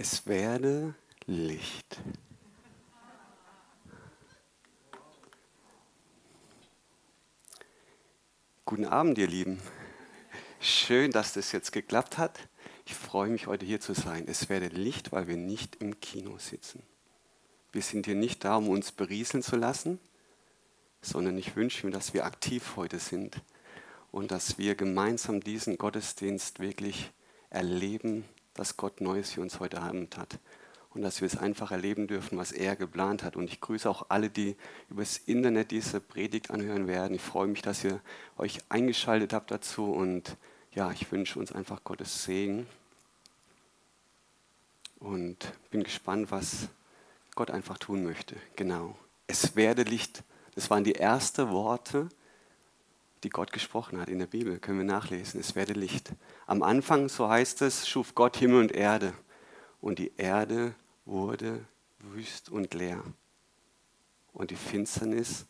Es werde Licht. Guten Abend, ihr Lieben. Schön, dass das jetzt geklappt hat. Ich freue mich, heute hier zu sein. Es werde Licht, weil wir nicht im Kino sitzen. Wir sind hier nicht da, um uns berieseln zu lassen, sondern ich wünsche mir, dass wir aktiv heute sind und dass wir gemeinsam diesen Gottesdienst wirklich erleben, dass Gott Neues für uns heute Abend hat und dass wir es einfach erleben dürfen, was er geplant hat. Und ich grüße auch alle, die übers Internet diese Predigt anhören werden. Ich freue mich, dass ihr euch eingeschaltet habt dazu und ja, ich wünsche uns einfach Gottes Segen und bin gespannt, was Gott einfach tun möchte. Genau. Es werde Licht. Das waren die ersten Worte, die Gott gesprochen hat in der Bibel. Können wir nachlesen. Es werde Licht. Am Anfang, so heißt es, schuf Gott Himmel und Erde. Und die Erde wurde wüst und leer. Und die Finsternis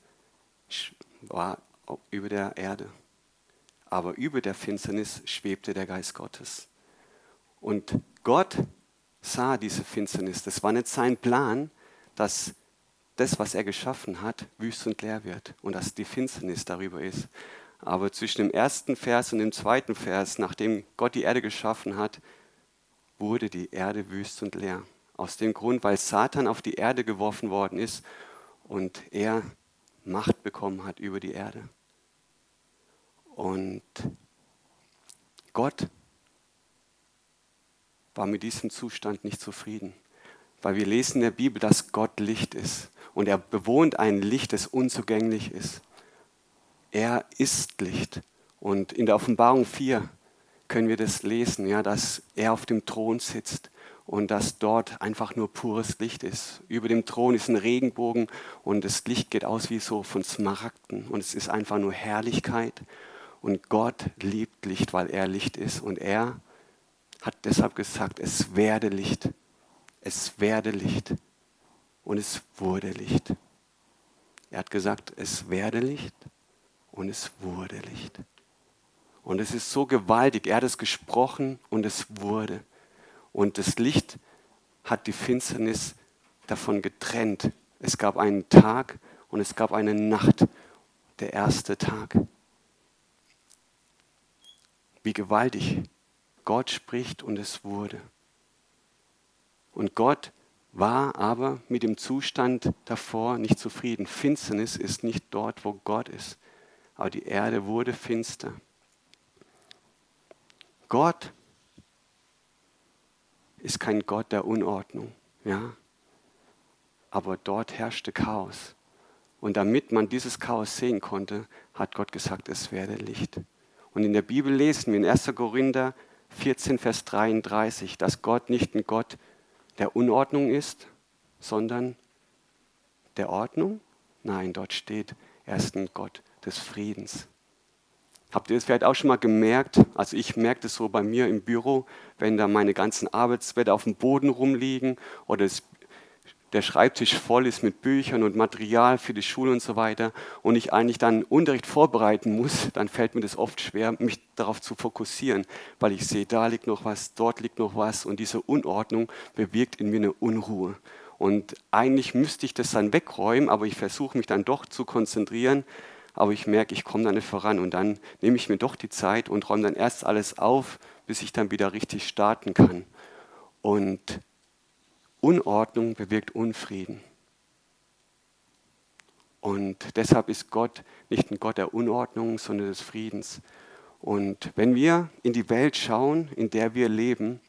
war über der Erde. Aber über der Finsternis schwebte der Geist Gottes. Und Gott sah diese Finsternis. Das war nicht sein Plan, dass das, was er geschaffen hat, wüst und leer wird und dass die Finsternis darüber ist. Aber zwischen dem ersten Vers und dem zweiten Vers, nachdem Gott die Erde geschaffen hat, wurde die Erde wüst und leer. Aus dem Grund, weil Satan auf die Erde geworfen worden ist und er Macht bekommen hat über die Erde. Und Gott war mit diesem Zustand nicht zufrieden, weil wir lesen in der Bibel, dass Gott Licht ist und er bewohnt ein Licht, das unzugänglich ist. Er ist Licht. Und in der Offenbarung 4 können wir das lesen, ja, dass er auf dem Thron sitzt und dass dort einfach nur pures Licht ist. Über dem Thron ist ein Regenbogen und das Licht geht aus wie so von Smaragden und es ist einfach nur Herrlichkeit. Und Gott liebt Licht, weil er Licht ist und er hat deshalb gesagt, es werde Licht. Es werde Licht. Und es wurde Licht. Er hat gesagt, es werde Licht und es wurde Licht. Und es ist so gewaltig. Er hat es gesprochen und es wurde. Und das Licht hat die Finsternis davon getrennt. Es gab einen Tag und es gab eine Nacht. Der erste Tag. Wie gewaltig. Gott spricht und es wurde. Und Gott war aber mit dem Zustand davor nicht zufrieden. Finsternis ist nicht dort, wo Gott ist. Aber die Erde wurde finster. Gott ist kein Gott der Unordnung, ja. Aber dort herrschte Chaos. Und damit man dieses Chaos sehen konnte, hat Gott gesagt, es werde Licht. Und in der Bibel lesen wir in 1. Korinther 14, Vers 33, dass Gott nicht ein Gott der Unordnung ist, sondern der Ordnung? Nein, dort steht, er ein Gott des Friedens. Habt ihr das vielleicht auch schon mal gemerkt? Also ich merke das so bei mir im Büro, wenn da meine ganzen Arbeitsblätter auf dem Boden rumliegen oder es der Schreibtisch voll ist mit Büchern und Material für die Schule und so weiter und ich eigentlich dann Unterricht vorbereiten muss, dann fällt mir das oft schwer, mich darauf zu fokussieren, weil ich sehe, da liegt noch was, dort liegt noch was und diese Unordnung bewirkt in mir eine Unruhe. Und eigentlich müsste ich das dann wegräumen, aber ich versuche mich dann doch zu konzentrieren, aber ich merke, ich komme da nicht voran und dann nehme ich mir doch die Zeit und räume dann erst alles auf, bis ich dann wieder richtig starten kann. Und Unordnung bewirkt Unfrieden. Und deshalb ist Gott nicht ein Gott der Unordnung, sondern des Friedens. Und wenn wir in die Welt schauen, in der wir leben,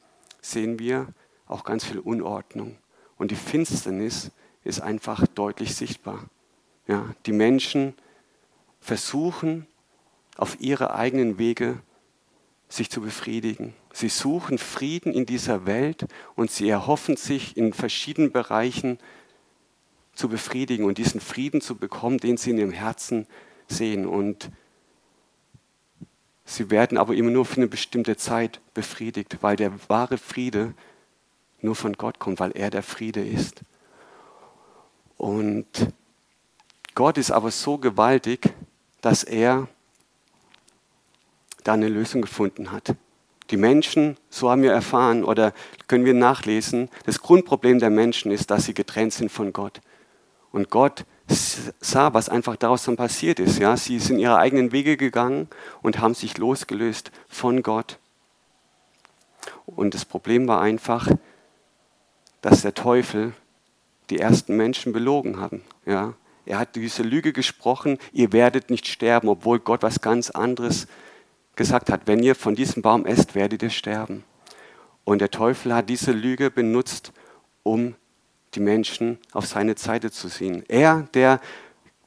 sehen wir auch ganz viel Unordnung. Und die Finsternis ist einfach deutlich sichtbar. Ja, die Menschen versuchen auf ihre eigenen Wege sich zu befriedigen. Sie suchen Frieden in dieser Welt und sie erhoffen sich in verschiedenen Bereichen zu befriedigen und diesen Frieden zu bekommen, den sie in ihrem Herzen sehen. Und sie werden aber immer nur für eine bestimmte Zeit befriedigt, weil der wahre Friede nur von Gott kommt, weil er der Friede ist. Und Gott ist aber so gewaltig, dass er da eine Lösung gefunden hat. Die Menschen, so haben wir erfahren oder können wir nachlesen, das Grundproblem der Menschen ist, dass sie getrennt sind von Gott. Und Gott sah, was einfach daraus dann passiert ist. Ja? Sie sind ihre eigenen Wege gegangen und haben sich losgelöst von Gott. Und das Problem war einfach, dass der Teufel die ersten Menschen belogen haben. Ja? Er hat diese Lüge gesprochen, ihr werdet nicht sterben, obwohl Gott was ganz anderes gesagt hat. Wenn ihr von diesem Baum esst, werdet ihr sterben. Und der Teufel hat diese Lüge benutzt, um die Menschen auf seine Seite zu ziehen. Er, der,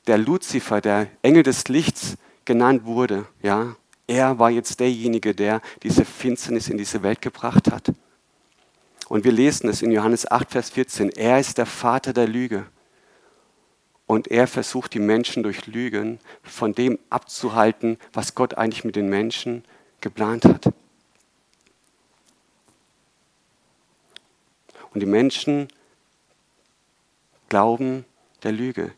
der Luzifer, der Engel des Lichts genannt wurde, ja, er war jetzt derjenige, der diese Finsternis in diese Welt gebracht hat. Und wir lesen es in Johannes 8, Vers 14. Er ist der Vater der Lüge. Und er versucht die Menschen durch Lügen von dem abzuhalten, was Gott eigentlich mit den Menschen geplant hat. Und die Menschen glauben der Lüge.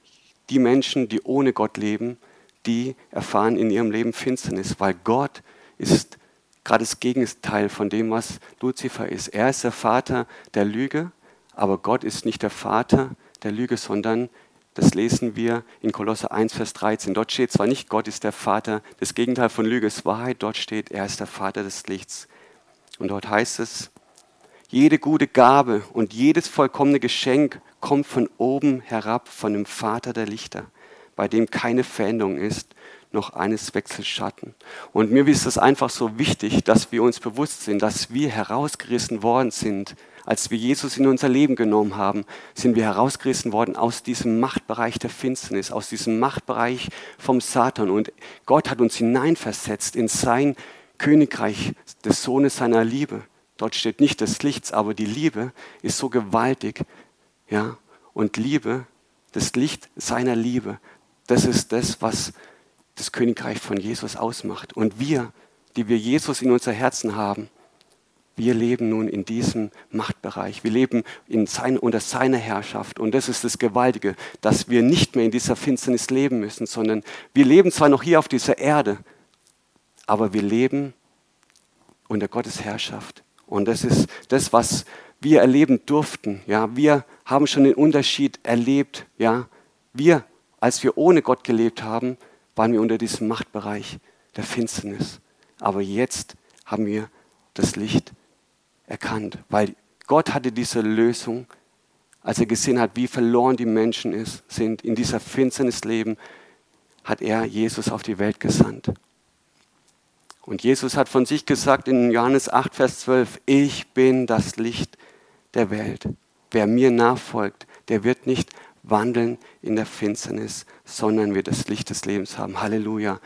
Die Menschen, die ohne Gott leben, die erfahren in ihrem Leben Finsternis, weil Gott ist gerade das Gegenteil von dem, was Luzifer ist. Er ist der Vater der Lüge, aber Gott ist nicht der Vater der Lüge, sondern das lesen wir in Kolosse 1, Vers 13. Dort steht zwar nicht, Gott ist der Vater, das Gegenteil von Lüge ist Wahrheit, dort steht, er ist der Vater des Lichts. Und dort heißt es, jede gute Gabe und jedes vollkommene Geschenk kommt von oben herab, von dem Vater der Lichter, bei dem keine Veränderung ist, noch eines Wechselschatten. Und mir ist es einfach so wichtig, dass wir uns bewusst sind, dass wir herausgerissen worden sind als wir Jesus in unser Leben genommen haben, sind wir herausgerissen worden aus diesem Machtbereich der Finsternis, aus diesem Machtbereich vom Satan. Und Gott hat uns hineinversetzt in sein Königreich des Sohnes seiner Liebe. Dort steht nicht des Lichts, aber die Liebe ist so gewaltig. Ja? Und Liebe, das Licht seiner Liebe, das ist das, was das Königreich von Jesus ausmacht. Und wir, die wir Jesus in unser Herzen haben, wir leben nun in diesem Machtbereich. Wir leben sein, unter seiner Herrschaft. Und das ist das Gewaltige, dass wir nicht mehr in dieser Finsternis leben müssen, sondern wir leben zwar noch hier auf dieser Erde, aber wir leben unter Gottes Herrschaft. Und das ist das, was wir erleben durften. Ja, wir haben schon den Unterschied erlebt. Ja, wir, als wir ohne Gott gelebt haben, waren wir unter diesem Machtbereich der Finsternis. Aber jetzt haben wir das Licht erkannt, weil Gott hatte diese Lösung, als er gesehen hat, wie verloren die Menschen ist, sind in dieser Finsternis leben, hat er Jesus auf die Welt gesandt. Und Jesus hat von sich gesagt in Johannes 8, Vers 12, ich bin das Licht der Welt. Wer mir nachfolgt, der wird nicht wandeln in der Finsternis, sondern wird das Licht des Lebens haben. Halleluja.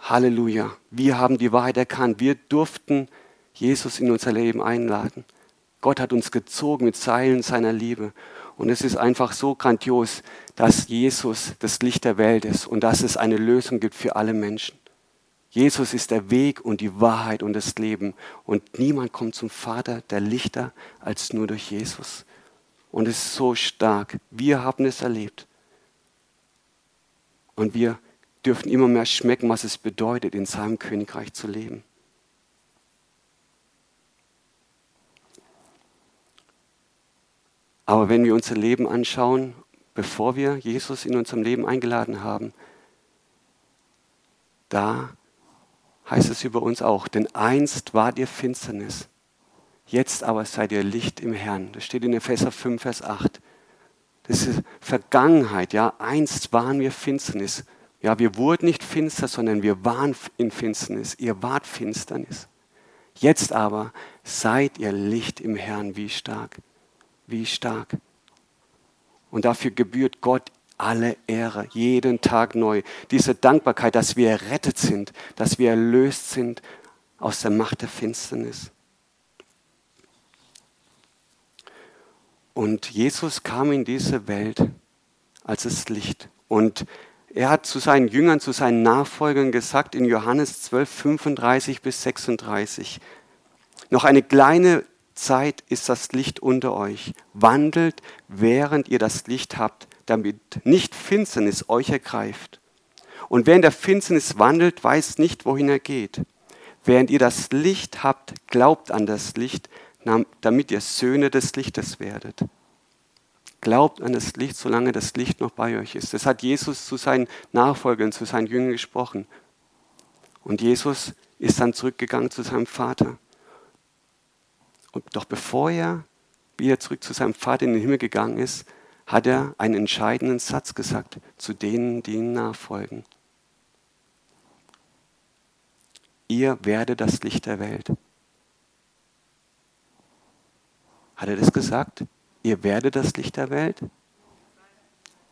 Halleluja. Wir haben die Wahrheit erkannt. Wir durften Jesus in unser Leben einladen. Gott hat uns gezogen mit Seilen seiner Liebe. Und es ist einfach so grandios, dass Jesus das Licht der Welt ist und dass es eine Lösung gibt für alle Menschen. Jesus ist der Weg und die Wahrheit und das Leben. Und niemand kommt zum Vater der Lichter als nur durch Jesus. Und es ist so stark. Wir haben es erlebt. Und wir dürfen immer mehr schmecken, was es bedeutet, in seinem Königreich zu leben. Aber wenn wir unser Leben anschauen, bevor wir Jesus in unserem Leben eingeladen haben, da heißt es über uns auch, denn einst wart ihr Finsternis, jetzt aber seid ihr Licht im Herrn. Das steht in Epheser 5, Vers 8. Das ist Vergangenheit, ja. Einst waren wir Finsternis. Ja, wir wurden nicht finster, sondern wir waren in Finsternis. Ihr wart Finsternis. Jetzt aber seid ihr Licht im Herrn. Wie stark wie stark. Und dafür gebührt Gott alle Ehre, jeden Tag neu. Diese Dankbarkeit, dass wir errettet sind, dass wir erlöst sind aus der Macht der Finsternis. Und Jesus kam in diese Welt als das Licht. Und er hat zu seinen Jüngern, zu seinen Nachfolgern gesagt in Johannes 12, 35 bis 36, noch eine kleine Zeit ist das Licht unter euch. Wandelt, während ihr das Licht habt, damit nicht Finsternis euch ergreift. Und wer in der Finsternis wandelt, weiß nicht, wohin er geht. während ihr das Licht habt, glaubt an das Licht, damit ihr Söhne des Lichtes werdet. Glaubt an das Licht, solange das Licht noch bei euch ist. Das hat Jesus zu seinen Nachfolgern, zu seinen Jüngern gesprochen. Und Jesus ist dann zurückgegangen zu seinem Vater. Und doch bevor er wieder zurück zu seinem Vater in den Himmel gegangen ist, hat er einen entscheidenden Satz gesagt zu denen, die ihm nachfolgen. Ihr werdet das Licht der Welt. Hat er das gesagt? Ihr werdet das Licht der Welt?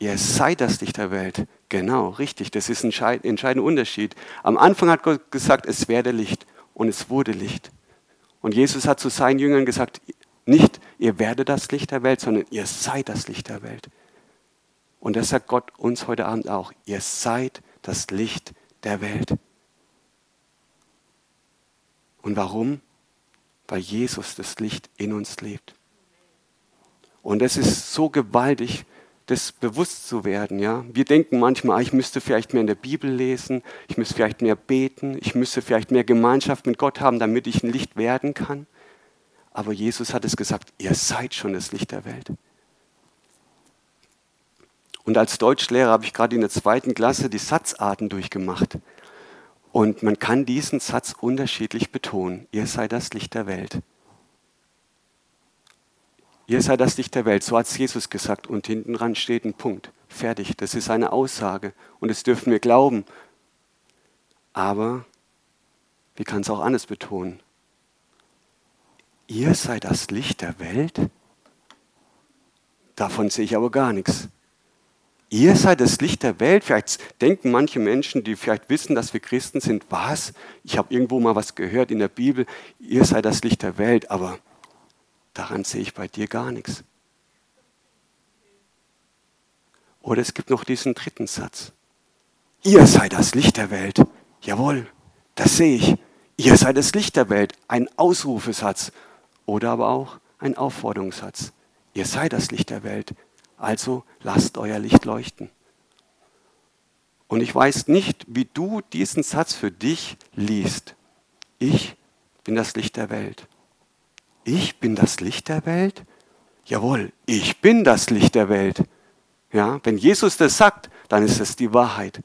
Ihr seid das Licht der Welt. Genau, richtig. Das ist ein entscheidender Unterschied. Am Anfang hat Gott gesagt, es werde Licht und es wurde Licht. Und Jesus hat zu seinen Jüngern gesagt, nicht ihr werdet das Licht der Welt, sondern ihr seid das Licht der Welt. Und das sagt Gott uns heute Abend auch. Ihr seid das Licht der Welt. Und warum? Weil Jesus das Licht in uns lebt. Und es ist so gewaltig, das bewusst zu werden. Ja? Wir denken manchmal, ah, ich müsste vielleicht mehr in der Bibel lesen, ich müsste vielleicht mehr beten, ich müsste vielleicht mehr Gemeinschaft mit Gott haben, damit ich ein Licht werden kann. Aber Jesus hat es gesagt, ihr seid schon das Licht der Welt. Und als Deutschlehrer habe ich gerade in der zweiten Klasse die Satzarten durchgemacht. Und man kann diesen Satz unterschiedlich betonen. Ihr seid das Licht der Welt. Ihr seid das Licht der Welt, so hat es Jesus gesagt. Und hinten dran steht ein Punkt. Fertig. Das ist eine Aussage. Und das dürfen wir glauben. Aber wie kann es auch anders betonen? Ihr seid das Licht der Welt? Davon sehe ich aber gar nichts. Ihr seid das Licht der Welt. Vielleicht denken manche Menschen, die vielleicht wissen, dass wir Christen sind, was? Ich habe irgendwo mal was gehört in der Bibel. Ihr seid das Licht der Welt, aber daran sehe ich bei dir gar nichts. Oder es gibt noch diesen dritten Satz. Ihr seid das Licht der Welt. Jawohl, das sehe ich. Ihr seid das Licht der Welt. Ein Ausrufesatz oder aber auch ein Aufforderungssatz. Ihr seid das Licht der Welt. Also lasst euer Licht leuchten. Und ich weiß nicht, wie du diesen Satz für dich liest. Ich bin das Licht der Welt ich bin das Licht der Welt? Jawohl, ich bin das Licht der Welt. Ja, wenn Jesus das sagt, dann ist es die Wahrheit.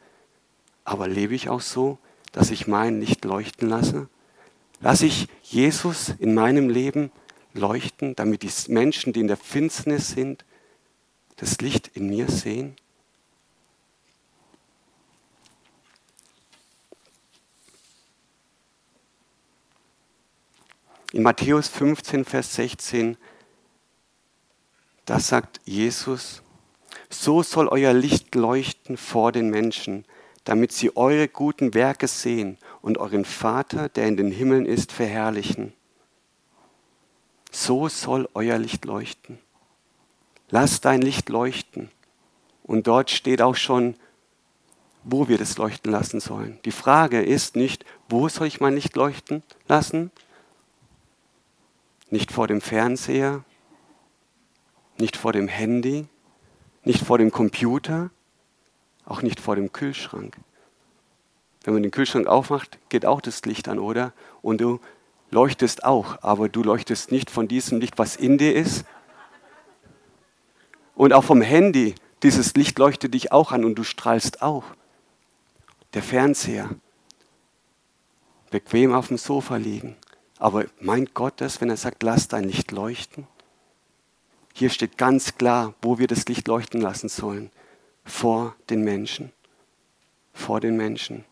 Aber lebe ich auch so, dass ich mein Licht leuchten lasse? Lasse ich Jesus in meinem Leben leuchten, damit die Menschen, die in der Finsternis sind, das Licht in mir sehen? In Matthäus 15, Vers 16, da sagt Jesus, so soll euer Licht leuchten vor den Menschen, damit sie eure guten Werke sehen und euren Vater, der in den Himmeln ist, verherrlichen. So soll euer Licht leuchten. Lass dein Licht leuchten. Und dort steht auch schon, wo wir das leuchten lassen sollen. Die Frage ist nicht, wo soll ich mein Licht leuchten lassen, nicht vor dem Fernseher, nicht vor dem Handy, nicht vor dem Computer, auch nicht vor dem Kühlschrank. Wenn man den Kühlschrank aufmacht, geht auch das Licht an, oder? Und du leuchtest auch, aber du leuchtest nicht von diesem Licht, was in dir ist. Und auch vom Handy, dieses Licht leuchtet dich auch an und du strahlst auch. Der Fernseher, bequem auf dem Sofa liegen, aber meint Gott das, wenn er sagt, lass dein Licht leuchten? Hier steht ganz klar, wo wir das Licht leuchten lassen sollen. Vor den Menschen. Vor den Menschen.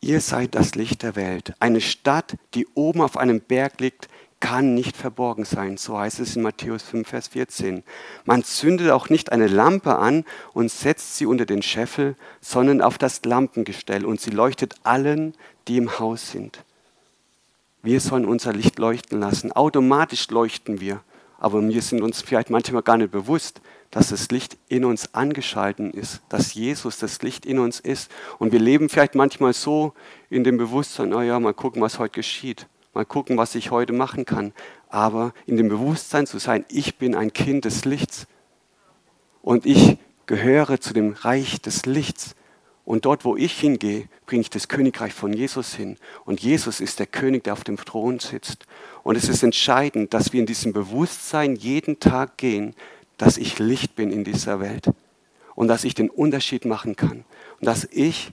Ihr seid das Licht der Welt. Eine Stadt, die oben auf einem Berg liegt, kann nicht verborgen sein. So heißt es in Matthäus 5, Vers 14. Man zündet auch nicht eine Lampe an und setzt sie unter den Scheffel, sondern auf das Lampengestell und sie leuchtet allen, die im Haus sind. Wir sollen unser Licht leuchten lassen. Automatisch leuchten wir, aber wir sind uns vielleicht manchmal gar nicht bewusst, dass das Licht in uns angeschalten ist, dass Jesus das Licht in uns ist. Und wir leben vielleicht manchmal so in dem Bewusstsein, naja, mal gucken, was heute geschieht mal gucken, was ich heute machen kann. Aber in dem Bewusstsein zu sein, ich bin ein Kind des Lichts und ich gehöre zu dem Reich des Lichts Und dort, wo ich hingehe, bringe ich das Königreich von Jesus hin. Und Jesus ist der König, der auf dem Thron sitzt. Und es ist entscheidend, dass wir in diesem Bewusstsein jeden Tag gehen, dass ich Licht bin in dieser Welt und dass ich den Unterschied machen kann und dass ich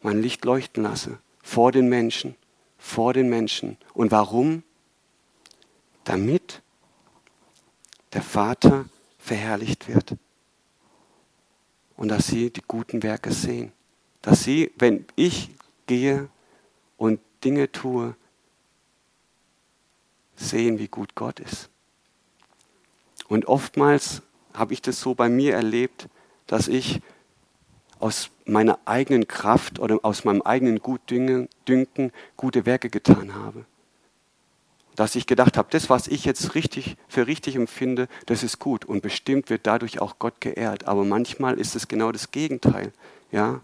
mein Licht leuchten lasse vor den Menschen, vor den Menschen. Und warum? Damit der Vater verherrlicht wird und dass sie die guten Werke sehen. Dass sie, wenn ich gehe und Dinge tue, sehen, wie gut Gott ist. Und oftmals habe ich das so bei mir erlebt, dass ich aus meiner eigenen Kraft oder aus meinem eigenen Gutdünken gute Werke getan habe dass ich gedacht habe, das, was ich jetzt richtig für richtig empfinde, das ist gut und bestimmt wird dadurch auch Gott geehrt. Aber manchmal ist es genau das Gegenteil, ja,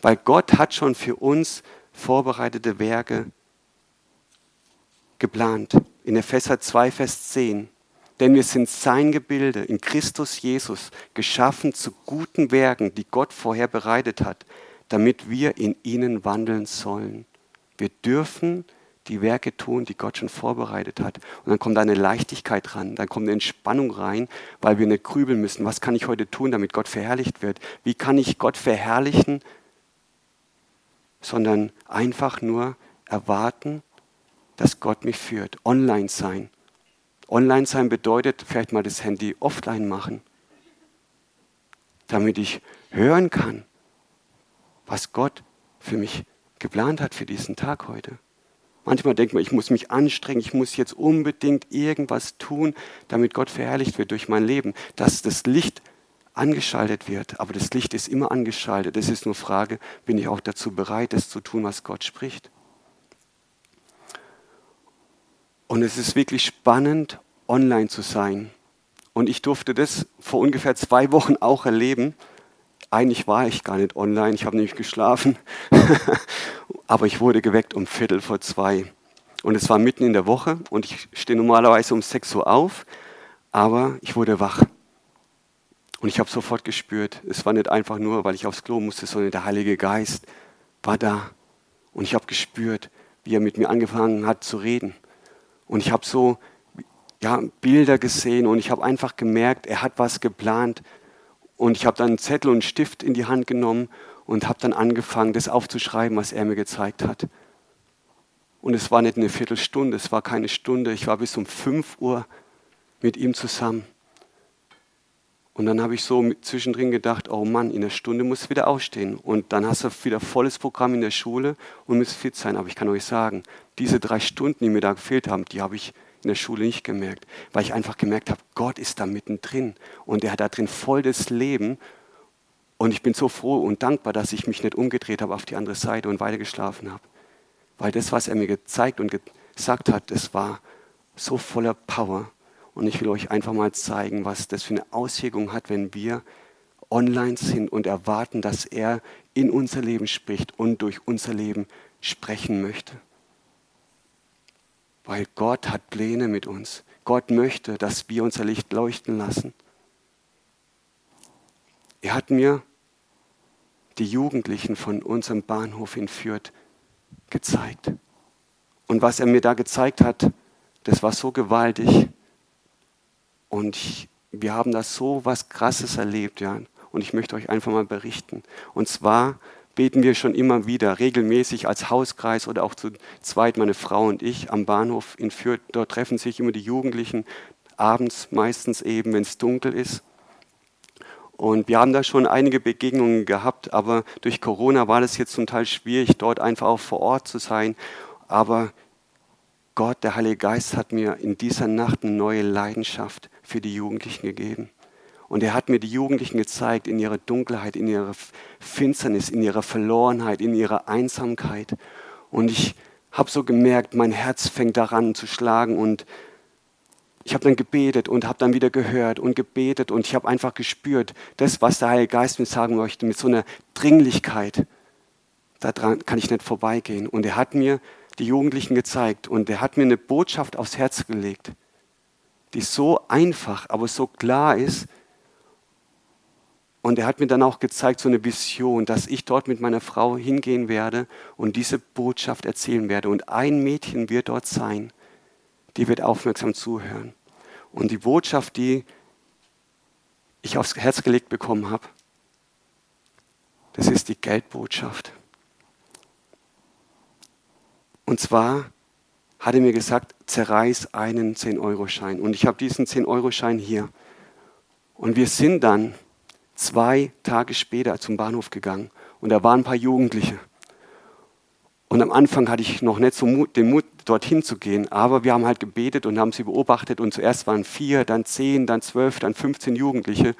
weil Gott hat schon für uns vorbereitete Werke geplant. In Epheser 2, Vers 10. Denn wir sind sein Gebilde in Christus Jesus, geschaffen zu guten Werken, die Gott vorher bereitet hat, damit wir in ihnen wandeln sollen. Wir dürfen die Werke tun, die Gott schon vorbereitet hat. Und dann kommt eine Leichtigkeit ran, dann kommt eine Entspannung rein, weil wir nicht grübeln müssen. Was kann ich heute tun, damit Gott verherrlicht wird? Wie kann ich Gott verherrlichen? Sondern einfach nur erwarten, dass Gott mich führt. Online sein. Online sein bedeutet vielleicht mal das Handy offline machen, damit ich hören kann, was Gott für mich geplant hat für diesen Tag heute. Manchmal denkt man, ich muss mich anstrengen, ich muss jetzt unbedingt irgendwas tun, damit Gott verherrlicht wird durch mein Leben, dass das Licht angeschaltet wird. Aber das Licht ist immer angeschaltet. Es ist nur Frage, bin ich auch dazu bereit, das zu tun, was Gott spricht. Und es ist wirklich spannend, online zu sein. Und ich durfte das vor ungefähr zwei Wochen auch erleben. Eigentlich war ich gar nicht online, ich habe nämlich geschlafen. Aber ich wurde geweckt um Viertel vor zwei. Und es war mitten in der Woche und ich stehe normalerweise um sechs Uhr auf, aber ich wurde wach. Und ich habe sofort gespürt, es war nicht einfach nur, weil ich aufs Klo musste, sondern der Heilige Geist war da. Und ich habe gespürt, wie er mit mir angefangen hat zu reden. Und ich habe so ja, Bilder gesehen und ich habe einfach gemerkt, er hat was geplant und ich habe dann einen Zettel und einen Stift in die Hand genommen und habe dann angefangen, das aufzuschreiben, was er mir gezeigt hat. Und es war nicht eine Viertelstunde, es war keine Stunde. Ich war bis um 5 Uhr mit ihm zusammen. Und dann habe ich so zwischendrin gedacht, oh Mann, in einer Stunde muss wieder aufstehen. Und dann hast du wieder volles Programm in der Schule und musst fit sein. Aber ich kann euch sagen, diese drei Stunden, die mir da gefehlt haben, die habe ich in der Schule nicht gemerkt, weil ich einfach gemerkt habe, Gott ist da mittendrin und er hat da drin voll das Leben. Und ich bin so froh und dankbar, dass ich mich nicht umgedreht habe auf die andere Seite und weiter geschlafen habe. Weil das, was er mir gezeigt und gesagt hat, das war so voller Power. Und ich will euch einfach mal zeigen, was das für eine Auswirkung hat, wenn wir online sind und erwarten, dass er in unser Leben spricht und durch unser Leben sprechen möchte. Weil Gott hat Pläne mit uns. Gott möchte, dass wir unser Licht leuchten lassen. Er hat mir die Jugendlichen von unserem Bahnhof in Fürth gezeigt. Und was er mir da gezeigt hat, das war so gewaltig. Und ich, wir haben da so was Krasses erlebt, ja. Und ich möchte euch einfach mal berichten. Und zwar beten wir schon immer wieder, regelmäßig als Hauskreis oder auch zu zweit, meine Frau und ich, am Bahnhof in Fürth. Dort treffen sich immer die Jugendlichen, abends meistens eben, wenn es dunkel ist. Und wir haben da schon einige Begegnungen gehabt, aber durch Corona war das jetzt zum Teil schwierig, dort einfach auch vor Ort zu sein. Aber Gott, der Heilige Geist, hat mir in dieser Nacht eine neue Leidenschaft für die Jugendlichen gegeben. Und er hat mir die Jugendlichen gezeigt in ihrer Dunkelheit, in ihrer Finsternis, in ihrer Verlorenheit, in ihrer Einsamkeit. Und ich habe so gemerkt, mein Herz fängt daran zu schlagen und ich habe dann gebetet und habe dann wieder gehört und gebetet und ich habe einfach gespürt, das, was der Heilige Geist mir sagen möchte, mit so einer Dringlichkeit, daran kann ich nicht vorbeigehen. Und er hat mir die Jugendlichen gezeigt und er hat mir eine Botschaft aufs Herz gelegt, die so einfach, aber so klar ist, Und er hat mir dann auch gezeigt, so eine Vision, dass ich dort mit meiner Frau hingehen werde und diese Botschaft erzählen werde. Und ein Mädchen wird dort sein, die wird aufmerksam zuhören. Und die Botschaft, die ich aufs Herz gelegt bekommen habe, das ist die Geldbotschaft. Und zwar hat er mir gesagt, zerreiß einen 10-Euro-Schein. Und ich habe diesen 10-Euro-Schein hier. Und wir sind dann zwei Tage später zum Bahnhof gegangen und da waren ein paar Jugendliche. Und am Anfang hatte ich noch nicht so Mut, den Mut, dorthin zu gehen, aber wir haben halt gebetet und haben sie beobachtet und zuerst waren vier, dann zehn, dann zwölf, dann 15 Jugendliche.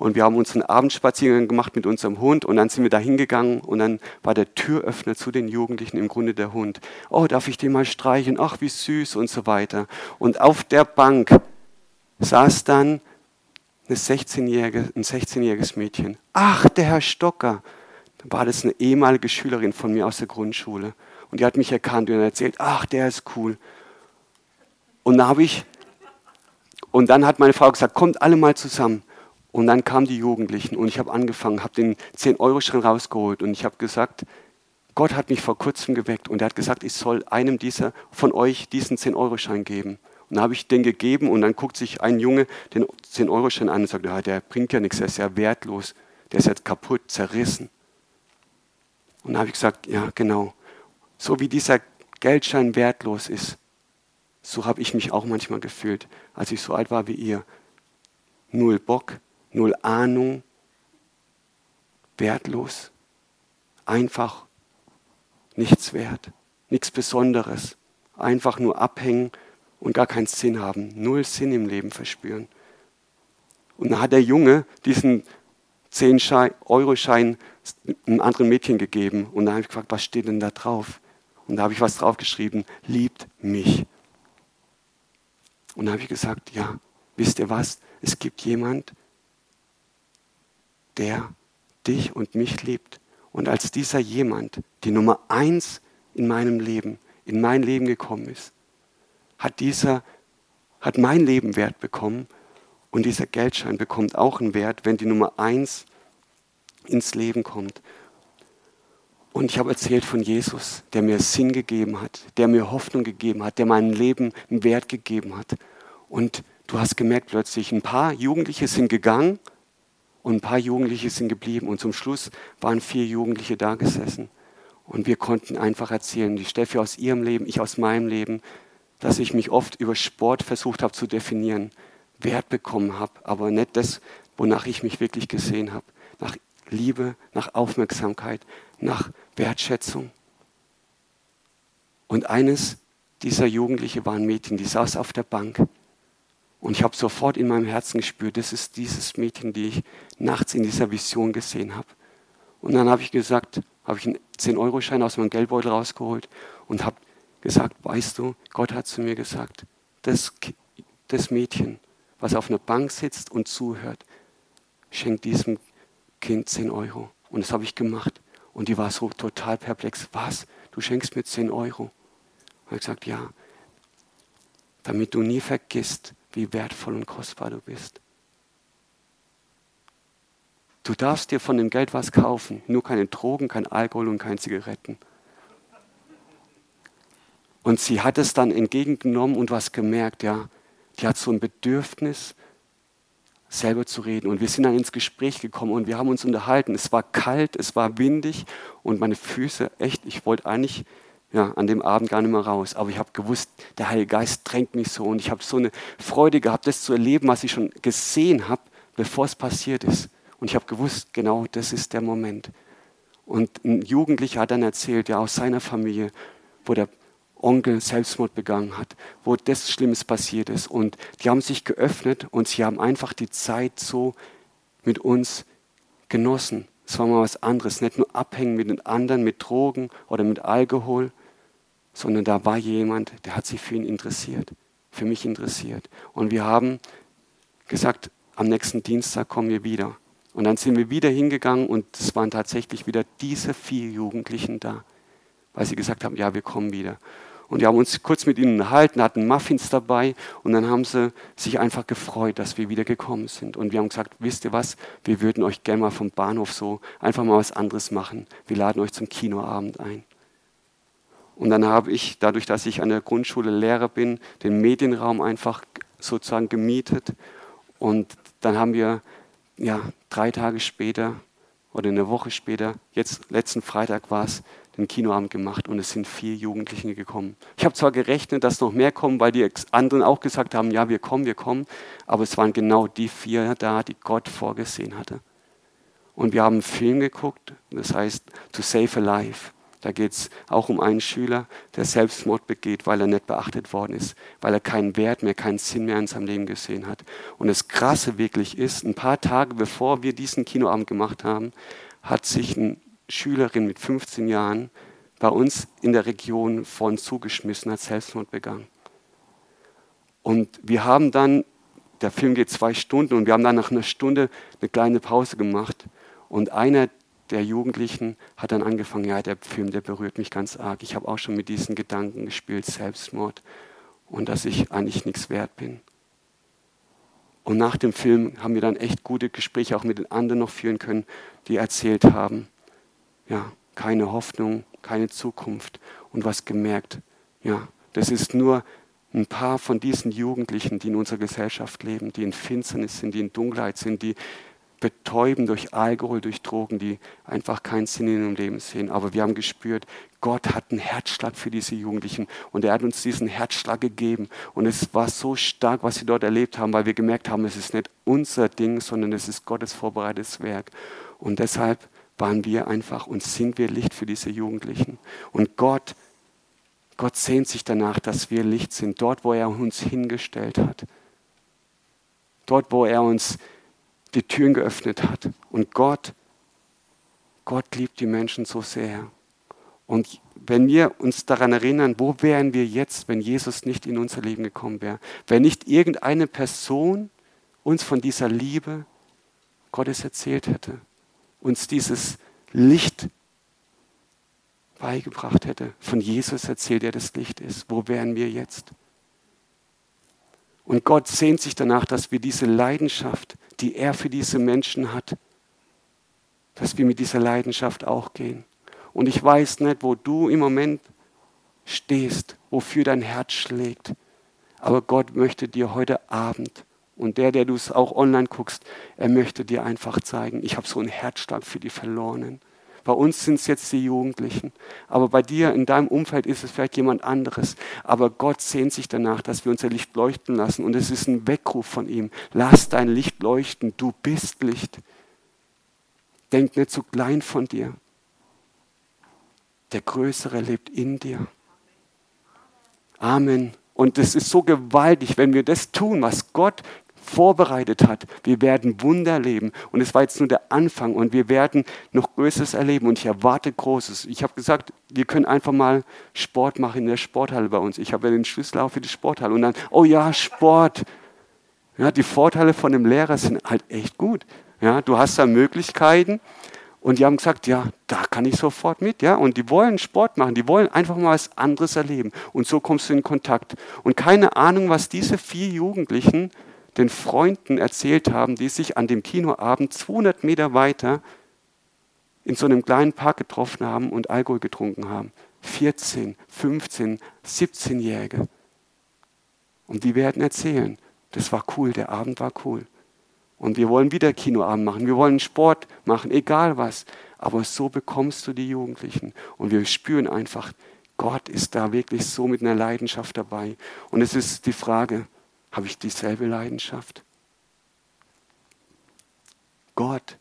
Und wir haben unseren Abendspaziergang gemacht mit unserem Hund und dann sind wir da hingegangen und dann war der Türöffner zu den Jugendlichen im Grunde der Hund. Oh, darf ich den mal streichen? Ach, wie süß und so weiter. Und auf der Bank saß dann eine 16 ein 16-jähriges Mädchen. Ach, der Herr Stocker. Dann war das eine ehemalige Schülerin von mir aus der Grundschule. Und die hat mich erkannt und erzählt, ach, der ist cool. Und dann habe ich, und dann hat meine Frau gesagt, kommt alle mal zusammen. Und dann kamen die Jugendlichen und ich habe angefangen, habe den 10-Euro-Schein rausgeholt und ich habe gesagt, Gott hat mich vor kurzem geweckt und er hat gesagt, ich soll einem dieser von euch diesen 10-Euro-Schein geben. Und dann habe ich den gegeben und dann guckt sich ein Junge den 10-Euro-Schein an und sagt, ja, der bringt ja nichts, der ist ja wertlos, der ist jetzt kaputt, zerrissen. Und dann habe ich gesagt, ja, genau. So wie dieser Geldschein wertlos ist, so habe ich mich auch manchmal gefühlt, als ich so alt war wie ihr. Null Bock, null Ahnung, wertlos, einfach nichts wert, nichts Besonderes, einfach nur abhängen und gar keinen Sinn haben, null Sinn im Leben verspüren. Und dann hat der Junge diesen 10-Euro-Schein einem anderen Mädchen gegeben. Und dann habe ich gefragt, was steht denn da drauf? Und da habe ich was draufgeschrieben, liebt mich. Und dann habe ich gesagt, ja, wisst ihr was? Es gibt jemand, der dich und mich liebt. Und als dieser jemand die Nummer eins in meinem Leben, in mein Leben gekommen ist, hat dieser, hat mein Leben Wert bekommen und dieser Geldschein bekommt auch einen Wert, wenn die Nummer eins ins Leben kommt. Und ich habe erzählt von Jesus, der mir Sinn gegeben hat, der mir Hoffnung gegeben hat, der meinem Leben einen Wert gegeben hat. Und du hast gemerkt plötzlich, ein paar Jugendliche sind gegangen und ein paar Jugendliche sind geblieben. Und zum Schluss waren vier Jugendliche da gesessen. Und wir konnten einfach erzählen, die Steffi aus ihrem Leben, ich aus meinem Leben, dass ich mich oft über Sport versucht habe zu definieren, Wert bekommen habe, aber nicht das, wonach ich mich wirklich gesehen habe. Nach Liebe, nach Aufmerksamkeit, nach Wertschätzung. Und eines dieser Jugendliche war ein Mädchen, die saß auf der Bank. Und ich habe sofort in meinem Herzen gespürt, das ist dieses Mädchen, die ich nachts in dieser Vision gesehen habe. Und dann habe ich gesagt, habe ich einen 10-Euro-Schein aus meinem Geldbeutel rausgeholt und habe gesagt, weißt du, Gott hat zu mir gesagt, das, das Mädchen, was auf einer Bank sitzt und zuhört, schenkt diesem Kind 10 Euro. Und das habe ich gemacht. Und die war so total perplex. Was? Du schenkst mir 10 Euro? Und ich gesagt, ja, damit du nie vergisst, wie wertvoll und kostbar du bist. Du darfst dir von dem Geld was kaufen, nur keine Drogen, kein Alkohol und keine Zigaretten. Und sie hat es dann entgegengenommen und was gemerkt, ja, die hat so ein Bedürfnis, selber zu reden. Und wir sind dann ins Gespräch gekommen und wir haben uns unterhalten. Es war kalt, es war windig und meine Füße, echt, ich wollte eigentlich ja, an dem Abend gar nicht mehr raus. Aber ich habe gewusst, der Heilige Geist drängt mich so und ich habe so eine Freude gehabt, das zu erleben, was ich schon gesehen habe, bevor es passiert ist. Und ich habe gewusst, genau das ist der Moment. Und ein Jugendlicher hat dann erzählt, ja, aus seiner Familie, wo der Onkel Selbstmord begangen hat, wo das Schlimmes passiert ist. Und die haben sich geöffnet und sie haben einfach die Zeit so mit uns genossen. Es war mal was anderes, nicht nur abhängen mit den anderen, mit Drogen oder mit Alkohol, sondern da war jemand, der hat sich für ihn interessiert, für mich interessiert. Und wir haben gesagt, am nächsten Dienstag kommen wir wieder. Und dann sind wir wieder hingegangen und es waren tatsächlich wieder diese vier Jugendlichen da, weil sie gesagt haben, ja, wir kommen wieder. Und wir haben uns kurz mit ihnen unterhalten, hatten Muffins dabei und dann haben sie sich einfach gefreut, dass wir wieder gekommen sind. Und wir haben gesagt, wisst ihr was, wir würden euch gerne mal vom Bahnhof so einfach mal was anderes machen. Wir laden euch zum Kinoabend ein. Und dann habe ich, dadurch, dass ich an der Grundschule Lehrer bin, den Medienraum einfach sozusagen gemietet. Und dann haben wir ja, drei Tage später oder eine Woche später, jetzt letzten Freitag war es, den Kinoabend gemacht und es sind vier Jugendliche gekommen. Ich habe zwar gerechnet, dass noch mehr kommen, weil die anderen auch gesagt haben, ja, wir kommen, wir kommen, aber es waren genau die vier da, die Gott vorgesehen hatte. Und wir haben einen Film geguckt, das heißt To Save a Life. Da geht es auch um einen Schüler, der Selbstmord begeht, weil er nicht beachtet worden ist, weil er keinen Wert mehr, keinen Sinn mehr in seinem Leben gesehen hat. Und das Krasse wirklich ist, ein paar Tage bevor wir diesen Kinoabend gemacht haben, hat sich eine Schülerin mit 15 Jahren bei uns in der Region vorn zugeschmissen, hat Selbstmord begangen. Und wir haben dann, der Film geht zwei Stunden und wir haben dann nach einer Stunde eine kleine Pause gemacht. Und einer der Jugendlichen hat dann angefangen, ja, der Film, der berührt mich ganz arg. Ich habe auch schon mit diesen Gedanken gespielt, Selbstmord und dass ich eigentlich nichts wert bin. Und nach dem Film haben wir dann echt gute Gespräche auch mit den anderen noch führen können, die erzählt haben, ja, keine Hoffnung, keine Zukunft und was gemerkt, ja, das ist nur ein paar von diesen Jugendlichen, die in unserer Gesellschaft leben, die in Finsternis sind, die in Dunkelheit sind, die betäuben durch Alkohol, durch Drogen, die einfach keinen Sinn in ihrem Leben sehen. Aber wir haben gespürt, Gott hat einen Herzschlag für diese Jugendlichen und er hat uns diesen Herzschlag gegeben. Und es war so stark, was sie dort erlebt haben, weil wir gemerkt haben, es ist nicht unser Ding, sondern es ist Gottes vorbereitetes Werk. Und deshalb waren wir einfach und sind wir Licht für diese Jugendlichen. Und Gott, Gott sehnt sich danach, dass wir Licht sind, dort, wo er uns hingestellt hat. Dort, wo er uns die Türen geöffnet hat. Und Gott, Gott liebt die Menschen so sehr. Und wenn wir uns daran erinnern, wo wären wir jetzt, wenn Jesus nicht in unser Leben gekommen wäre? Wenn nicht irgendeine Person uns von dieser Liebe Gottes erzählt hätte, uns dieses Licht beigebracht hätte, von Jesus erzählt, der das Licht ist, wo wären wir jetzt? Und Gott sehnt sich danach, dass wir diese Leidenschaft, die er für diese Menschen hat, dass wir mit dieser Leidenschaft auch gehen. Und ich weiß nicht, wo du im Moment stehst, wofür dein Herz schlägt. Aber Gott möchte dir heute Abend und der, der du es auch online guckst, er möchte dir einfach zeigen, ich habe so einen Herzschlag für die Verlorenen. Bei uns sind es jetzt die Jugendlichen. Aber bei dir, in deinem Umfeld ist es vielleicht jemand anderes. Aber Gott sehnt sich danach, dass wir unser Licht leuchten lassen. Und es ist ein Weckruf von ihm. Lass dein Licht leuchten. Du bist Licht. Denk nicht zu klein von dir. Der Größere lebt in dir. Amen. Und es ist so gewaltig, wenn wir das tun, was Gott vorbereitet hat. Wir werden Wunder erleben. Und es war jetzt nur der Anfang und wir werden noch Größeres erleben. Und ich erwarte Großes. Ich habe gesagt, wir können einfach mal Sport machen in der Sporthalle bei uns. Ich habe ja den Schlüssel auch für die Sporthalle. Und dann, oh ja, Sport. Ja, die Vorteile von dem Lehrer sind halt echt gut. Ja, du hast da Möglichkeiten. Und die haben gesagt, ja, da kann ich sofort mit, ja. Und die wollen Sport machen, die wollen einfach mal was anderes erleben. Und so kommst du in Kontakt. Und keine Ahnung, was diese vier Jugendlichen den Freunden erzählt haben, die sich an dem Kinoabend 200 Meter weiter in so einem kleinen Park getroffen haben und Alkohol getrunken haben. 14, 15, 17-Jährige. Und die werden erzählen, das war cool, der Abend war cool. Und wir wollen wieder Kinoabend machen, wir wollen Sport machen, egal was. Aber so bekommst du die Jugendlichen. Und wir spüren einfach, Gott ist da wirklich so mit einer Leidenschaft dabei. Und es ist die Frage, habe ich dieselbe Leidenschaft? Gott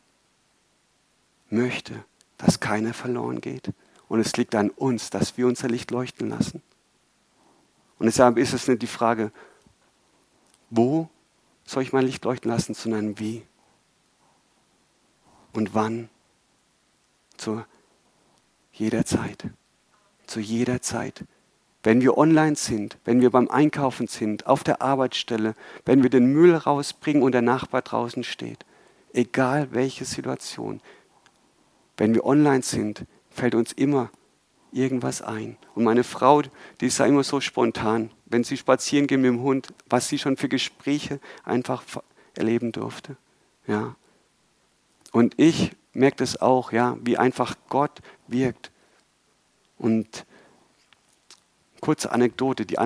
möchte, dass keiner verloren geht. Und es liegt an uns, dass wir unser Licht leuchten lassen. Und deshalb ist es nicht die Frage, wo soll ich mein Licht leuchten lassen, sondern wie und wann. Zu jeder Zeit. Zu jeder Zeit. Wenn wir online sind, wenn wir beim Einkaufen sind, auf der Arbeitsstelle, wenn wir den Müll rausbringen und der Nachbar draußen steht, egal welche Situation, wenn wir online sind, fällt uns immer irgendwas ein. Und meine Frau, die ist ja immer so spontan, wenn sie spazieren gehen mit dem Hund, was sie schon für Gespräche einfach erleben durfte. Ja. Und ich merke das auch, ja, wie einfach Gott wirkt. Und kurze Anekdote, die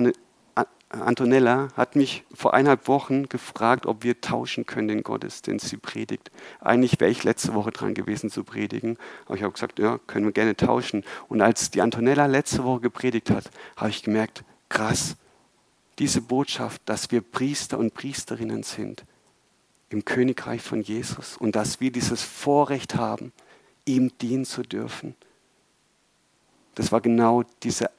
Antonella hat mich vor eineinhalb Wochen gefragt, ob wir tauschen können den Gottesdienst, sie predigt. Eigentlich wäre ich letzte Woche dran gewesen zu predigen, aber ich habe gesagt, ja, können wir gerne tauschen. Und als die Antonella letzte Woche gepredigt hat, habe ich gemerkt, krass, diese Botschaft, dass wir Priester und Priesterinnen sind im Königreich von Jesus und dass wir dieses Vorrecht haben, ihm dienen zu dürfen. Das war genau diese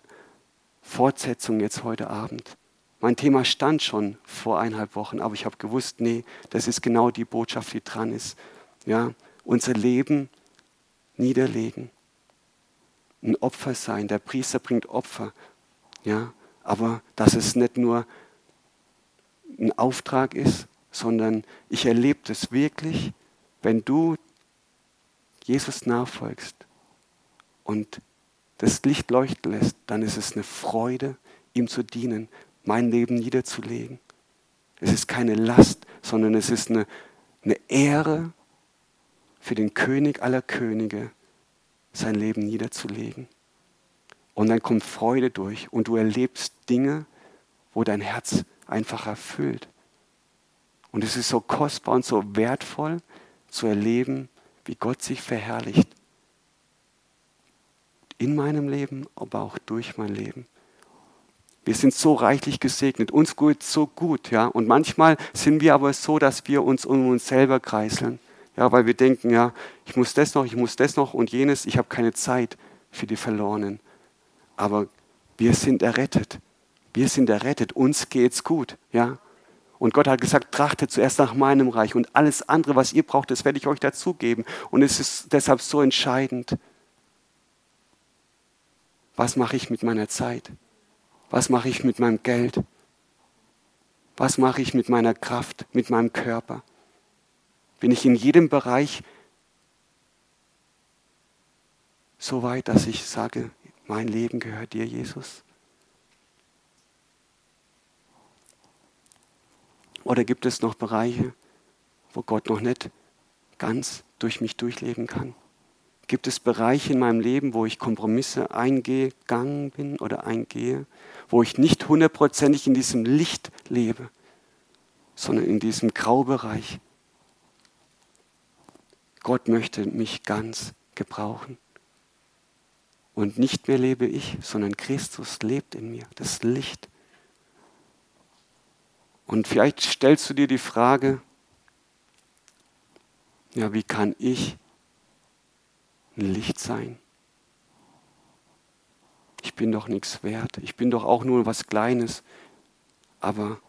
Fortsetzung jetzt heute Abend. Mein Thema stand schon vor eineinhalb Wochen, aber ich habe gewusst, nee, das ist genau die Botschaft, die dran ist. Ja, unser Leben niederlegen, ein Opfer sein. Der Priester bringt Opfer. Ja, aber dass es nicht nur ein Auftrag ist, sondern ich erlebe das wirklich, wenn du Jesus nachfolgst und das Licht leuchten lässt, dann ist es eine Freude, ihm zu dienen, mein Leben niederzulegen. Es ist keine Last, sondern es ist eine, eine Ehre für den König aller Könige, sein Leben niederzulegen. Und dann kommt Freude durch und du erlebst Dinge, wo dein Herz einfach erfüllt. Und es ist so kostbar und so wertvoll zu erleben, wie Gott sich verherrlicht. In meinem Leben, aber auch durch mein Leben. Wir sind so reichlich gesegnet. Uns geht so gut, ja. Und manchmal sind wir aber so, dass wir uns um uns selber kreiseln. Ja, weil wir denken, ja, ich muss das noch, ich muss das noch und jenes. Ich habe keine Zeit für die Verlorenen. Aber wir sind errettet. Wir sind errettet. Uns geht's gut, ja. Und Gott hat gesagt, trachtet zuerst nach meinem Reich und alles andere, was ihr braucht, das werde ich euch dazugeben. Und es ist deshalb so entscheidend. Was mache ich mit meiner Zeit? Was mache ich mit meinem Geld? Was mache ich mit meiner Kraft, mit meinem Körper? Bin ich in jedem Bereich so weit, dass ich sage, mein Leben gehört dir, Jesus? Oder gibt es noch Bereiche, wo Gott noch nicht ganz durch mich durchleben kann? Gibt es Bereiche in meinem Leben, wo ich Kompromisse eingegangen bin oder eingehe, wo ich nicht hundertprozentig in diesem Licht lebe, sondern in diesem Graubereich? Gott möchte mich ganz gebrauchen. Und nicht mehr lebe ich, sondern Christus lebt in mir, das Licht. Und vielleicht stellst du dir die Frage, ja, wie kann ich Licht sein. Ich bin doch nichts wert. Ich bin doch auch nur was Kleines. Aber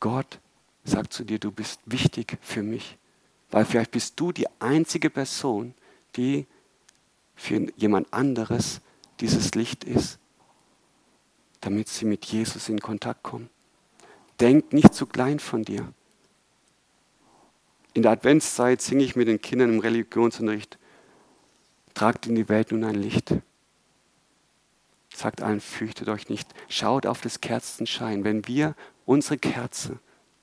Gott sagt zu dir, du bist wichtig für mich. Weil vielleicht bist du die einzige Person, die für jemand anderes dieses Licht ist, damit sie mit Jesus in Kontakt kommen. Denk nicht zu klein von dir. In der Adventszeit singe ich mit den Kindern im Religionsunterricht Tragt in die Welt nun ein Licht. Sagt allen, fürchtet euch nicht. Schaut auf das Kerzenschein. Wenn wir unsere Kerze,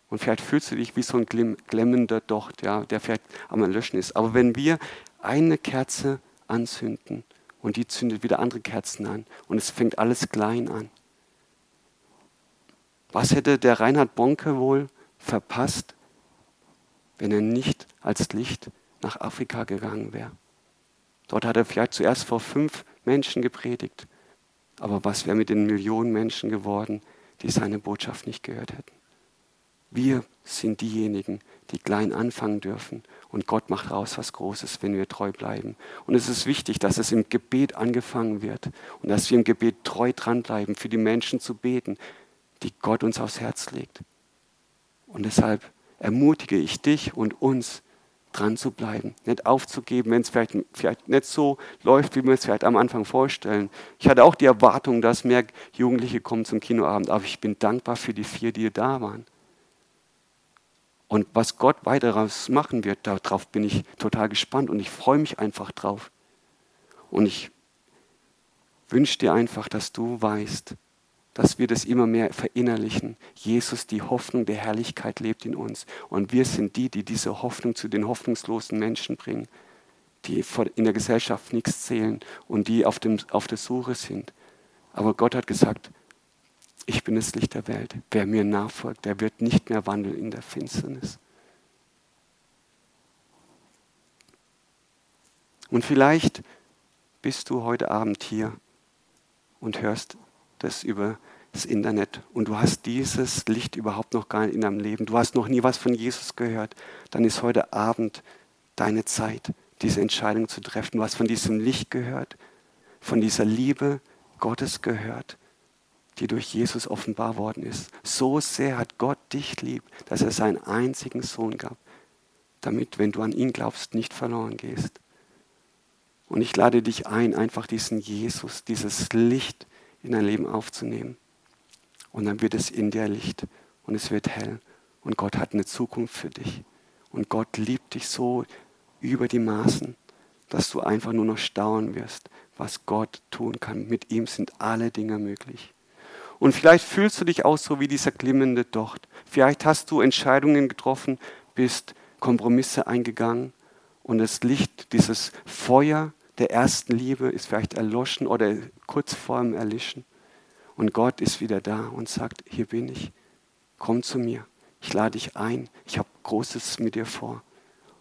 und vielleicht fühlst du dich wie so ein glemmender Docht, ja, der vielleicht am Löschen ist, aber wenn wir eine Kerze anzünden und die zündet wieder andere Kerzen an und es fängt alles klein an. Was hätte der Reinhard Bonke wohl verpasst, wenn er nicht als Licht nach Afrika gegangen wäre? Dort hat er vielleicht zuerst vor fünf Menschen gepredigt. Aber was wäre mit den Millionen Menschen geworden, die seine Botschaft nicht gehört hätten? Wir sind diejenigen, die klein anfangen dürfen. Und Gott macht raus was Großes, wenn wir treu bleiben. Und es ist wichtig, dass es im Gebet angefangen wird und dass wir im Gebet treu dranbleiben, für die Menschen zu beten, die Gott uns aufs Herz legt. Und deshalb ermutige ich dich und uns, dran zu bleiben, nicht aufzugeben, wenn es vielleicht, vielleicht nicht so läuft, wie wir es vielleicht am Anfang vorstellen. Ich hatte auch die Erwartung, dass mehr Jugendliche kommen zum Kinoabend, aber ich bin dankbar für die vier, die da waren. Und was Gott weiteres machen wird, darauf bin ich total gespannt und ich freue mich einfach drauf. Und ich wünsche dir einfach, dass du weißt, dass wir das immer mehr verinnerlichen. Jesus, die Hoffnung der Herrlichkeit lebt in uns. Und wir sind die, die diese Hoffnung zu den hoffnungslosen Menschen bringen, die in der Gesellschaft nichts zählen und die auf, dem, auf der Suche sind. Aber Gott hat gesagt, ich bin das Licht der Welt. Wer mir nachfolgt, der wird nicht mehr wandeln in der Finsternis. Und vielleicht bist du heute Abend hier und hörst das über das Internet und du hast dieses Licht überhaupt noch gar nicht in deinem Leben. Du hast noch nie was von Jesus gehört. Dann ist heute Abend deine Zeit, diese Entscheidung zu treffen. Du hast von diesem Licht gehört, von dieser Liebe Gottes gehört die durch Jesus offenbar worden ist. So sehr hat Gott dich lieb, dass er seinen einzigen Sohn gab, damit, wenn du an ihn glaubst, nicht verloren gehst. Und ich lade dich ein, einfach diesen Jesus, dieses Licht in dein Leben aufzunehmen. Und dann wird es in dir Licht und es wird hell. Und Gott hat eine Zukunft für dich. Und Gott liebt dich so über die Maßen, dass du einfach nur noch staunen wirst, was Gott tun kann. Mit ihm sind alle Dinge möglich. Und vielleicht fühlst du dich auch so wie dieser glimmende Docht. Vielleicht hast du Entscheidungen getroffen, bist Kompromisse eingegangen und das Licht, dieses Feuer der ersten Liebe ist vielleicht erloschen oder kurz vor dem Erlischen. Und Gott ist wieder da und sagt, hier bin ich, komm zu mir, ich lade dich ein, ich habe Großes mit dir vor.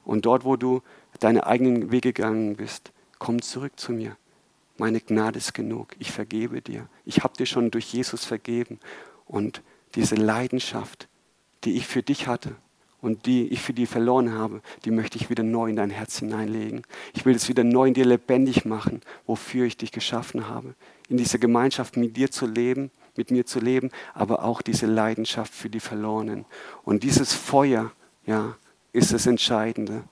Und dort, wo du deine eigenen Wege gegangen bist, komm zurück zu mir meine Gnade ist genug, ich vergebe dir. Ich habe dir schon durch Jesus vergeben. Und diese Leidenschaft, die ich für dich hatte und die ich für die verloren habe, die möchte ich wieder neu in dein Herz hineinlegen. Ich will es wieder neu in dir lebendig machen, wofür ich dich geschaffen habe. In dieser Gemeinschaft mit dir zu leben, mit mir zu leben, aber auch diese Leidenschaft für die Verlorenen. Und dieses Feuer, ja, ist das Entscheidende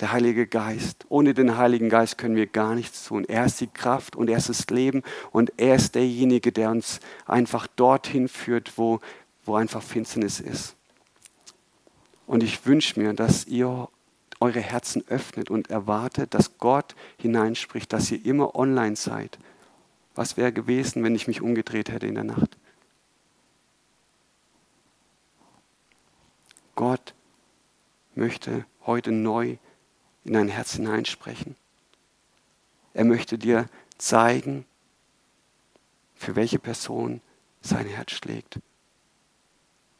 der Heilige Geist. Ohne den Heiligen Geist können wir gar nichts tun. Er ist die Kraft und er ist das Leben und er ist derjenige, der uns einfach dorthin führt, wo, wo einfach Finsternis ist. Und ich wünsche mir, dass ihr eure Herzen öffnet und erwartet, dass Gott hineinspricht, dass ihr immer online seid. Was wäre gewesen, wenn ich mich umgedreht hätte in der Nacht? Gott möchte heute neu in dein Herz hineinsprechen. Er möchte dir zeigen, für welche Person sein Herz schlägt.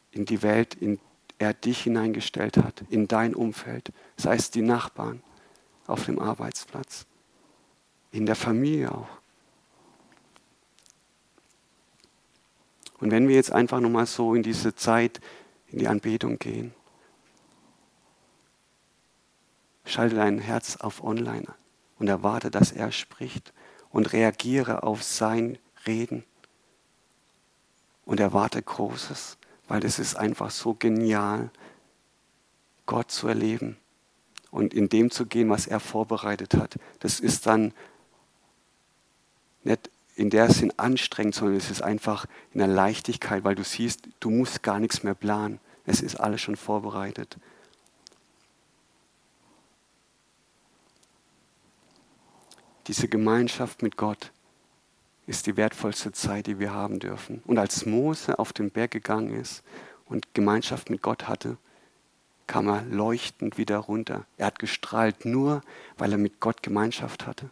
In die Welt, in er dich hineingestellt hat, in dein Umfeld, sei es die Nachbarn auf dem Arbeitsplatz, in der Familie auch. Und wenn wir jetzt einfach nochmal so in diese Zeit, in die Anbetung gehen, Schalte dein Herz auf Online und erwarte, dass er spricht und reagiere auf sein Reden und erwarte Großes, weil es ist einfach so genial, Gott zu erleben und in dem zu gehen, was er vorbereitet hat. Das ist dann nicht in der Sinn anstrengend, sondern es ist einfach in der Leichtigkeit, weil du siehst, du musst gar nichts mehr planen. Es ist alles schon vorbereitet. Diese Gemeinschaft mit Gott ist die wertvollste Zeit, die wir haben dürfen. Und als Mose auf den Berg gegangen ist und Gemeinschaft mit Gott hatte, kam er leuchtend wieder runter. Er hat gestrahlt nur, weil er mit Gott Gemeinschaft hatte.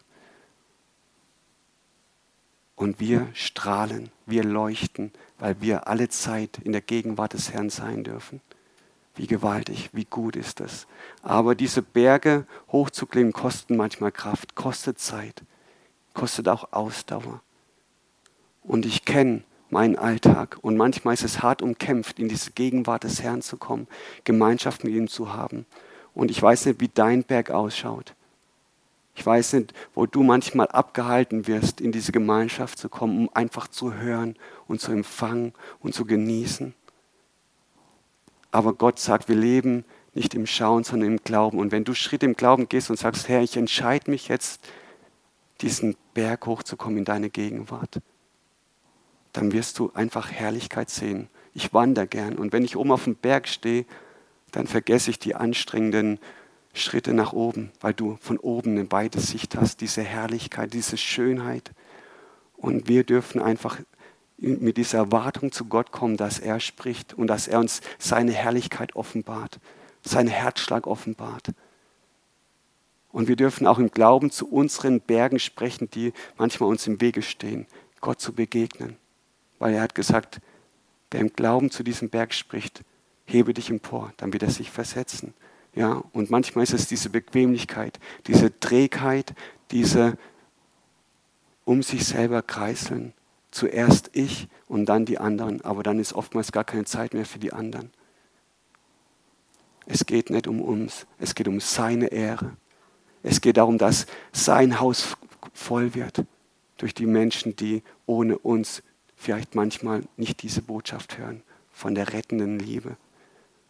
Und wir strahlen, wir leuchten, weil wir alle Zeit in der Gegenwart des Herrn sein dürfen. Wie gewaltig, wie gut ist das. Aber diese Berge hochzuklimmen kosten manchmal Kraft, kostet Zeit, kostet auch Ausdauer. Und ich kenne meinen Alltag und manchmal ist es hart umkämpft, in diese Gegenwart des Herrn zu kommen, Gemeinschaft mit ihm zu haben. Und ich weiß nicht, wie dein Berg ausschaut. Ich weiß nicht, wo du manchmal abgehalten wirst, in diese Gemeinschaft zu kommen, um einfach zu hören und zu empfangen und zu genießen. Aber Gott sagt, wir leben nicht im Schauen, sondern im Glauben. Und wenn du Schritt im Glauben gehst und sagst, Herr, ich entscheide mich jetzt, diesen Berg hochzukommen in deine Gegenwart, dann wirst du einfach Herrlichkeit sehen. Ich wandere gern. Und wenn ich oben auf dem Berg stehe, dann vergesse ich die anstrengenden Schritte nach oben, weil du von oben eine weite Sicht hast, diese Herrlichkeit, diese Schönheit. Und wir dürfen einfach mit dieser Erwartung zu Gott kommen, dass er spricht und dass er uns seine Herrlichkeit offenbart, seinen Herzschlag offenbart. Und wir dürfen auch im Glauben zu unseren Bergen sprechen, die manchmal uns im Wege stehen, Gott zu begegnen. Weil er hat gesagt, wer im Glauben zu diesem Berg spricht, hebe dich empor, dann wird er sich versetzen. Ja, und manchmal ist es diese Bequemlichkeit, diese Trägheit, diese um sich selber kreiseln. Zuerst ich und dann die anderen, aber dann ist oftmals gar keine Zeit mehr für die anderen. Es geht nicht um uns, es geht um seine Ehre. Es geht darum, dass sein Haus voll wird durch die Menschen, die ohne uns vielleicht manchmal nicht diese Botschaft hören von der rettenden Liebe.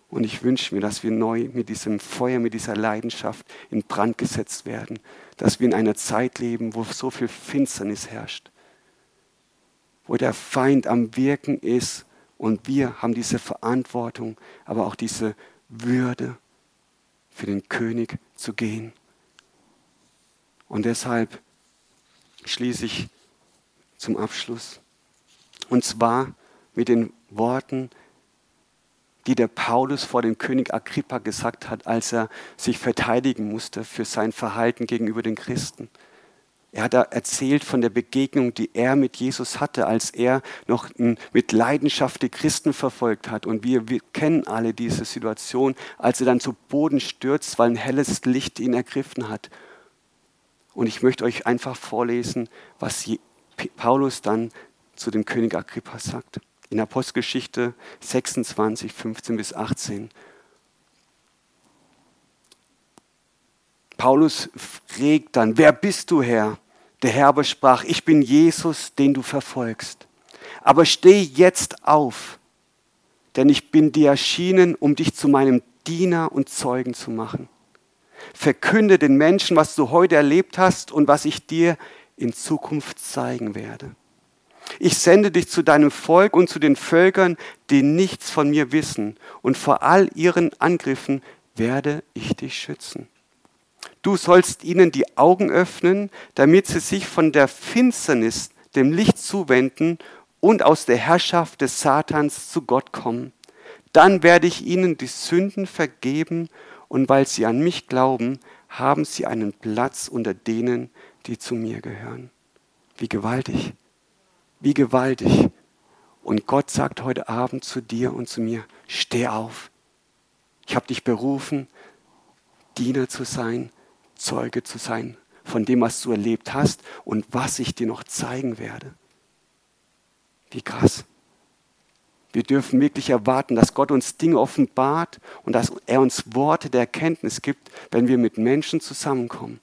Und ich wünsche mir, dass wir neu mit diesem Feuer, mit dieser Leidenschaft in Brand gesetzt werden, dass wir in einer Zeit leben, wo so viel Finsternis herrscht, wo der Feind am Wirken ist und wir haben diese Verantwortung, aber auch diese Würde, für den König zu gehen. Und deshalb schließe ich zum Abschluss. Und zwar mit den Worten, die der Paulus vor dem König Agrippa gesagt hat, als er sich verteidigen musste für sein Verhalten gegenüber den Christen. Er hat erzählt von der Begegnung, die er mit Jesus hatte, als er noch mit Leidenschaft die Christen verfolgt hat. Und wir, wir kennen alle diese Situation, als er dann zu Boden stürzt, weil ein helles Licht ihn ergriffen hat. Und ich möchte euch einfach vorlesen, was Paulus dann zu dem König Agrippa sagt. In Apostelgeschichte 26, 15 bis 18. Paulus fragt dann, wer bist du Herr? Der Herr aber sprach, ich bin Jesus, den du verfolgst. Aber steh jetzt auf, denn ich bin dir erschienen, um dich zu meinem Diener und Zeugen zu machen. Verkünde den Menschen, was du heute erlebt hast und was ich dir in Zukunft zeigen werde. Ich sende dich zu deinem Volk und zu den Völkern, die nichts von mir wissen, und vor all ihren Angriffen werde ich dich schützen. Du sollst ihnen die Augen öffnen, damit sie sich von der Finsternis dem Licht zuwenden und aus der Herrschaft des Satans zu Gott kommen. Dann werde ich ihnen die Sünden vergeben und weil sie an mich glauben, haben sie einen Platz unter denen, die zu mir gehören. Wie gewaltig, wie gewaltig. Und Gott sagt heute Abend zu dir und zu mir, steh auf. Ich habe dich berufen, Diener zu sein, Zeuge zu sein von dem, was du erlebt hast und was ich dir noch zeigen werde. Wie krass. Wir dürfen wirklich erwarten, dass Gott uns Dinge offenbart und dass er uns Worte der Erkenntnis gibt, wenn wir mit Menschen zusammenkommen.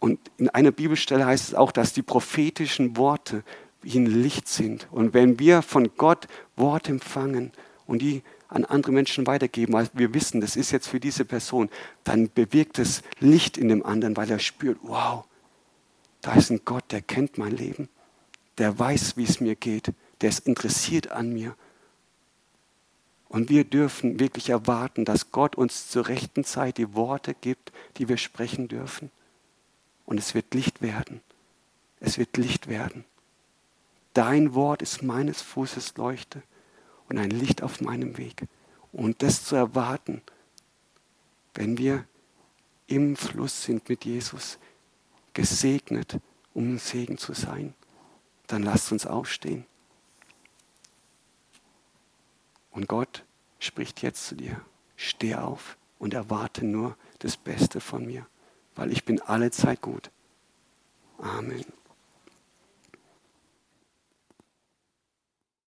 Und in einer Bibelstelle heißt es auch, dass die prophetischen Worte wie ein Licht sind. Und wenn wir von Gott Worte empfangen und die an andere Menschen weitergeben, weil wir wissen, das ist jetzt für diese Person, dann bewirkt es Licht in dem anderen, weil er spürt, wow, da ist ein Gott, der kennt mein Leben, der weiß, wie es mir geht der ist interessiert an mir. Und wir dürfen wirklich erwarten, dass Gott uns zur rechten Zeit die Worte gibt, die wir sprechen dürfen. Und es wird Licht werden. Es wird Licht werden. Dein Wort ist meines Fußes Leuchte und ein Licht auf meinem Weg. Und das zu erwarten, wenn wir im Fluss sind mit Jesus, gesegnet, um ein Segen zu sein, dann lasst uns aufstehen. Und Gott spricht jetzt zu dir. Steh auf und erwarte nur das Beste von mir, weil ich bin alle Zeit gut. Amen.